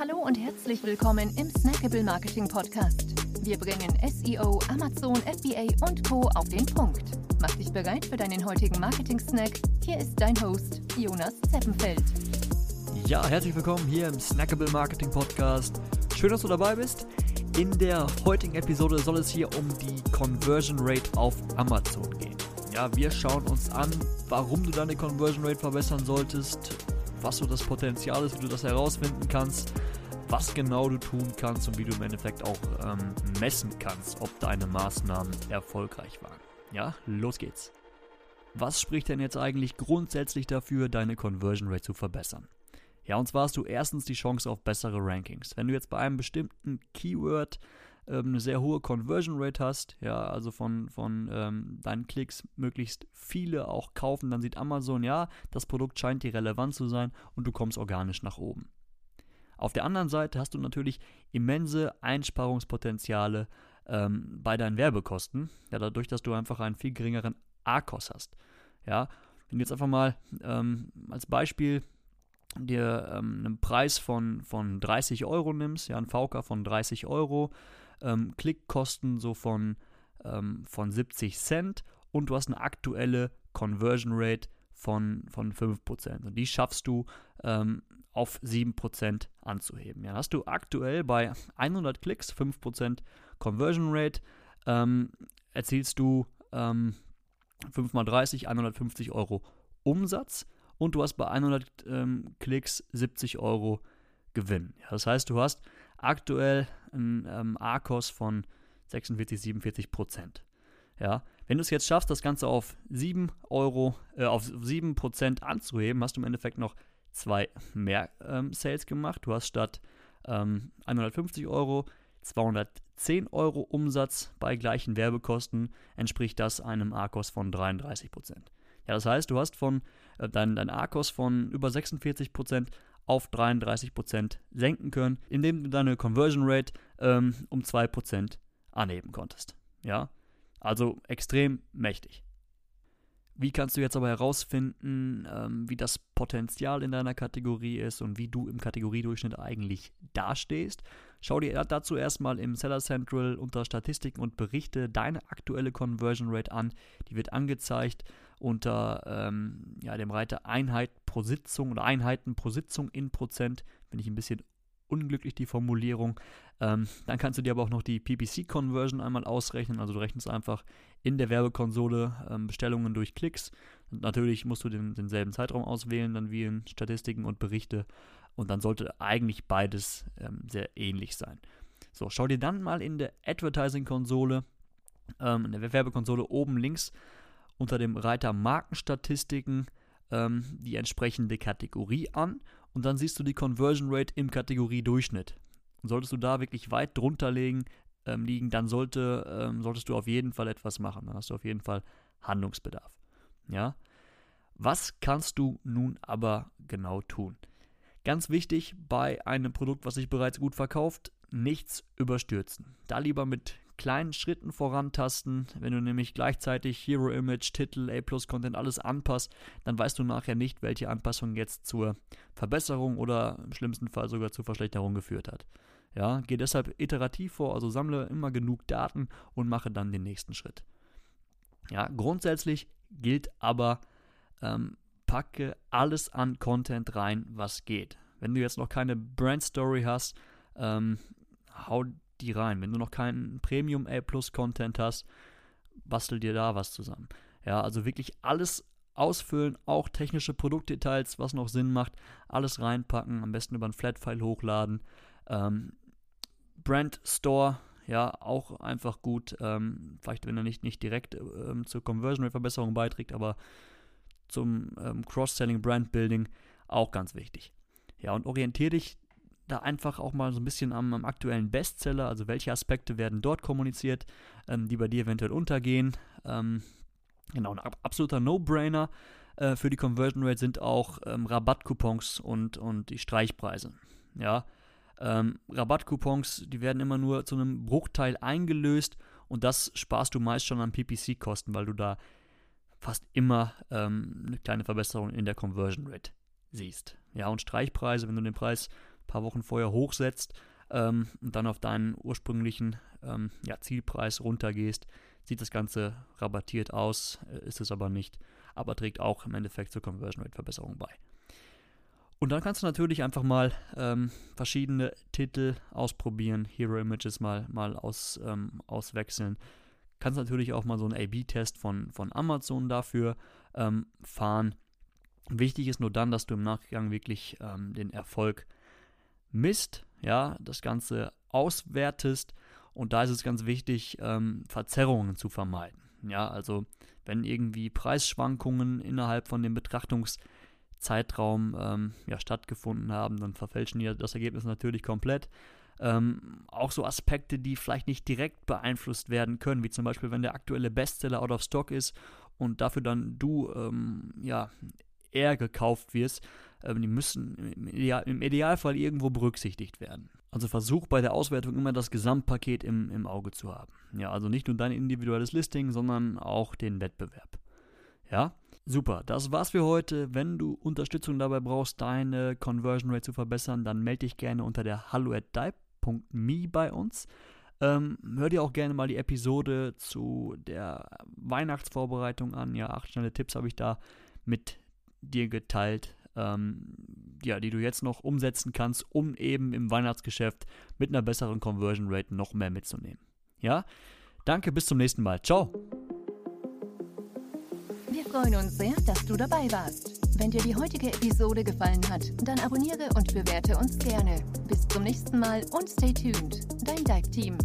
Hallo und herzlich willkommen im Snackable Marketing Podcast. Wir bringen SEO, Amazon, FBA und Co. auf den Punkt. Mach dich bereit für deinen heutigen Marketing-Snack. Hier ist dein Host, Jonas Zeppenfeld. Ja, herzlich willkommen hier im Snackable Marketing Podcast. Schön, dass du dabei bist. In der heutigen Episode soll es hier um die Conversion Rate auf Amazon gehen. Ja, wir schauen uns an, warum du deine Conversion Rate verbessern solltest, was so das Potenzial ist, wie du das herausfinden kannst, was genau du tun kannst und wie du im Endeffekt auch ähm, messen kannst, ob deine Maßnahmen erfolgreich waren. Ja, los geht's. Was spricht denn jetzt eigentlich grundsätzlich dafür, deine Conversion Rate zu verbessern? Ja, und zwar hast du erstens die Chance auf bessere Rankings. Wenn du jetzt bei einem bestimmten Keyword ähm, eine sehr hohe Conversion Rate hast, ja, also von, von ähm, deinen Klicks möglichst viele auch kaufen, dann sieht Amazon, ja, das Produkt scheint dir relevant zu sein und du kommst organisch nach oben. Auf der anderen Seite hast du natürlich immense Einsparungspotenziale ähm, bei deinen Werbekosten, ja, dadurch, dass du einfach einen viel geringeren ARKOS hast. Ja, wenn du jetzt einfach mal ähm, als Beispiel dir ähm, einen Preis von, von 30 Euro nimmst, ja, ein VK von 30 Euro, ähm, Klickkosten so von, ähm, von 70 Cent und du hast eine aktuelle Conversion Rate von, von 5%. Und die schaffst du ähm, auf 7% anzuheben. Ja, hast du aktuell bei 100 Klicks 5% Conversion Rate, ähm, erzielst du ähm, 5 mal 30, 150 Euro Umsatz und du hast bei 100 ähm, Klicks 70 Euro Gewinn. Ja, das heißt, du hast aktuell ein ähm, ARKOS von 46, 47 Prozent. Ja, wenn du es jetzt schaffst, das Ganze auf 7 Euro, äh, auf 7 Prozent anzuheben, hast du im Endeffekt noch zwei mehr ähm, Sales gemacht. Du hast statt ähm, 150 Euro 210 Euro Umsatz bei gleichen Werbekosten, entspricht das einem ARKOS von 33 Prozent. Ja, das heißt, du hast von äh, dein, dein ARKOS von über 46% auf 33% senken können, indem du deine Conversion Rate ähm, um 2% anheben konntest. Ja, also extrem mächtig. Wie kannst du jetzt aber herausfinden, ähm, wie das Potenzial in deiner Kategorie ist und wie du im Kategoriedurchschnitt eigentlich dastehst? Schau dir dazu erstmal im Seller Central unter Statistiken und Berichte deine aktuelle Conversion Rate an. Die wird angezeigt unter ähm, ja, dem Reiter Einheit pro Sitzung oder Einheiten pro Sitzung in Prozent. Bin ich ein bisschen unglücklich die Formulierung. Ähm, dann kannst du dir aber auch noch die PPC-Conversion einmal ausrechnen. Also du rechnest einfach in der Werbekonsole ähm, Bestellungen durch Klicks. Und natürlich musst du den, denselben Zeitraum auswählen, dann wie in Statistiken und Berichte. Und dann sollte eigentlich beides ähm, sehr ähnlich sein. So, schau dir dann mal in der Advertising-Konsole, ähm, in der Werbekonsole oben links unter dem Reiter Markenstatistiken ähm, die entsprechende Kategorie an und dann siehst du die Conversion Rate im Kategoriedurchschnitt. Und solltest du da wirklich weit drunter liegen, ähm, liegen dann sollte, ähm, solltest du auf jeden Fall etwas machen. Dann hast du auf jeden Fall Handlungsbedarf. Ja? Was kannst du nun aber genau tun? Ganz wichtig bei einem Produkt, was sich bereits gut verkauft, nichts überstürzen. Da lieber mit kleinen Schritten vorantasten. Wenn du nämlich gleichzeitig Hero Image, Titel, A-Plus-Content alles anpasst, dann weißt du nachher nicht, welche Anpassung jetzt zur Verbesserung oder im schlimmsten Fall sogar zur Verschlechterung geführt hat. Ja, geh deshalb iterativ vor, also sammle immer genug Daten und mache dann den nächsten Schritt. Ja, grundsätzlich gilt aber, ähm, packe alles an Content rein, was geht. Wenn du jetzt noch keine Brand Story hast, ähm, hau die rein. Wenn du noch keinen Premium A Plus Content hast, bastel dir da was zusammen. Ja, also wirklich alles ausfüllen, auch technische Produktdetails, was noch Sinn macht, alles reinpacken, am besten über einen Flat-File hochladen. Ähm, Brand Store, ja, auch einfach gut, ähm, vielleicht wenn er nicht, nicht direkt ähm, zur Conversion Rate Verbesserung beiträgt, aber zum ähm, Cross-Selling Brand Building auch ganz wichtig. Ja, und orientiere dich da einfach auch mal so ein bisschen am, am aktuellen Bestseller, also welche Aspekte werden dort kommuniziert, ähm, die bei dir eventuell untergehen. Ähm, genau, ein absoluter No-Brainer äh, für die Conversion Rate sind auch ähm, Rabattcoupons und, und die Streichpreise. Ja, ähm, Rabattcoupons, die werden immer nur zu einem Bruchteil eingelöst und das sparst du meist schon an PPC-Kosten, weil du da fast immer ähm, eine kleine Verbesserung in der Conversion Rate siehst. Ja, und Streichpreise, wenn du den Preis paar Wochen vorher hochsetzt ähm, und dann auf deinen ursprünglichen ähm, ja, Zielpreis runtergehst, sieht das Ganze rabattiert aus, äh, ist es aber nicht, aber trägt auch im Endeffekt zur Conversion Rate Verbesserung bei. Und dann kannst du natürlich einfach mal ähm, verschiedene Titel ausprobieren, Hero Images mal, mal aus, ähm, auswechseln. Kannst natürlich auch mal so einen A-B-Test von, von Amazon dafür ähm, fahren. Wichtig ist nur dann, dass du im Nachgang wirklich ähm, den Erfolg misst, ja, das Ganze auswertest und da ist es ganz wichtig, ähm, Verzerrungen zu vermeiden. Ja, also wenn irgendwie Preisschwankungen innerhalb von dem Betrachtungszeitraum ähm, ja, stattgefunden haben, dann verfälschen die das Ergebnis natürlich komplett. Ähm, auch so Aspekte, die vielleicht nicht direkt beeinflusst werden können, wie zum Beispiel, wenn der aktuelle Bestseller out of stock ist und dafür dann du ähm, ja eher gekauft wirst, ähm, die müssen im, Ideal, im, Idealfall irgendwo berücksichtigt werden. Also versuch bei der Auswertung immer das Gesamtpaket im, im Auge zu haben. Ja, also nicht nur dein individuelles Listing, sondern auch den Wettbewerb. Ja, super. Das war's für heute. Wenn du Unterstützung dabei brauchst, deine Conversion Rate zu verbessern, dann melde dich gerne unter der hallo bei uns. Ähm, hör dir auch gerne mal die Episode zu der Weihnachtsvorbereitung an. Ja, acht schnelle Tipps habe ich da mit dir geteilt, ähm, ja, die du jetzt noch umsetzen kannst, um eben im Weihnachtsgeschäft mit einer besseren Conversion Rate noch mehr mitzunehmen. Ja, danke, bis zum nächsten Mal. Ciao. Wir freuen uns sehr, dass du dabei warst. Wenn dir die heutige Episode gefallen hat, dann abonniere und bewerte uns gerne. Bis zum nächsten Mal und stay tuned. Dein Dive Team.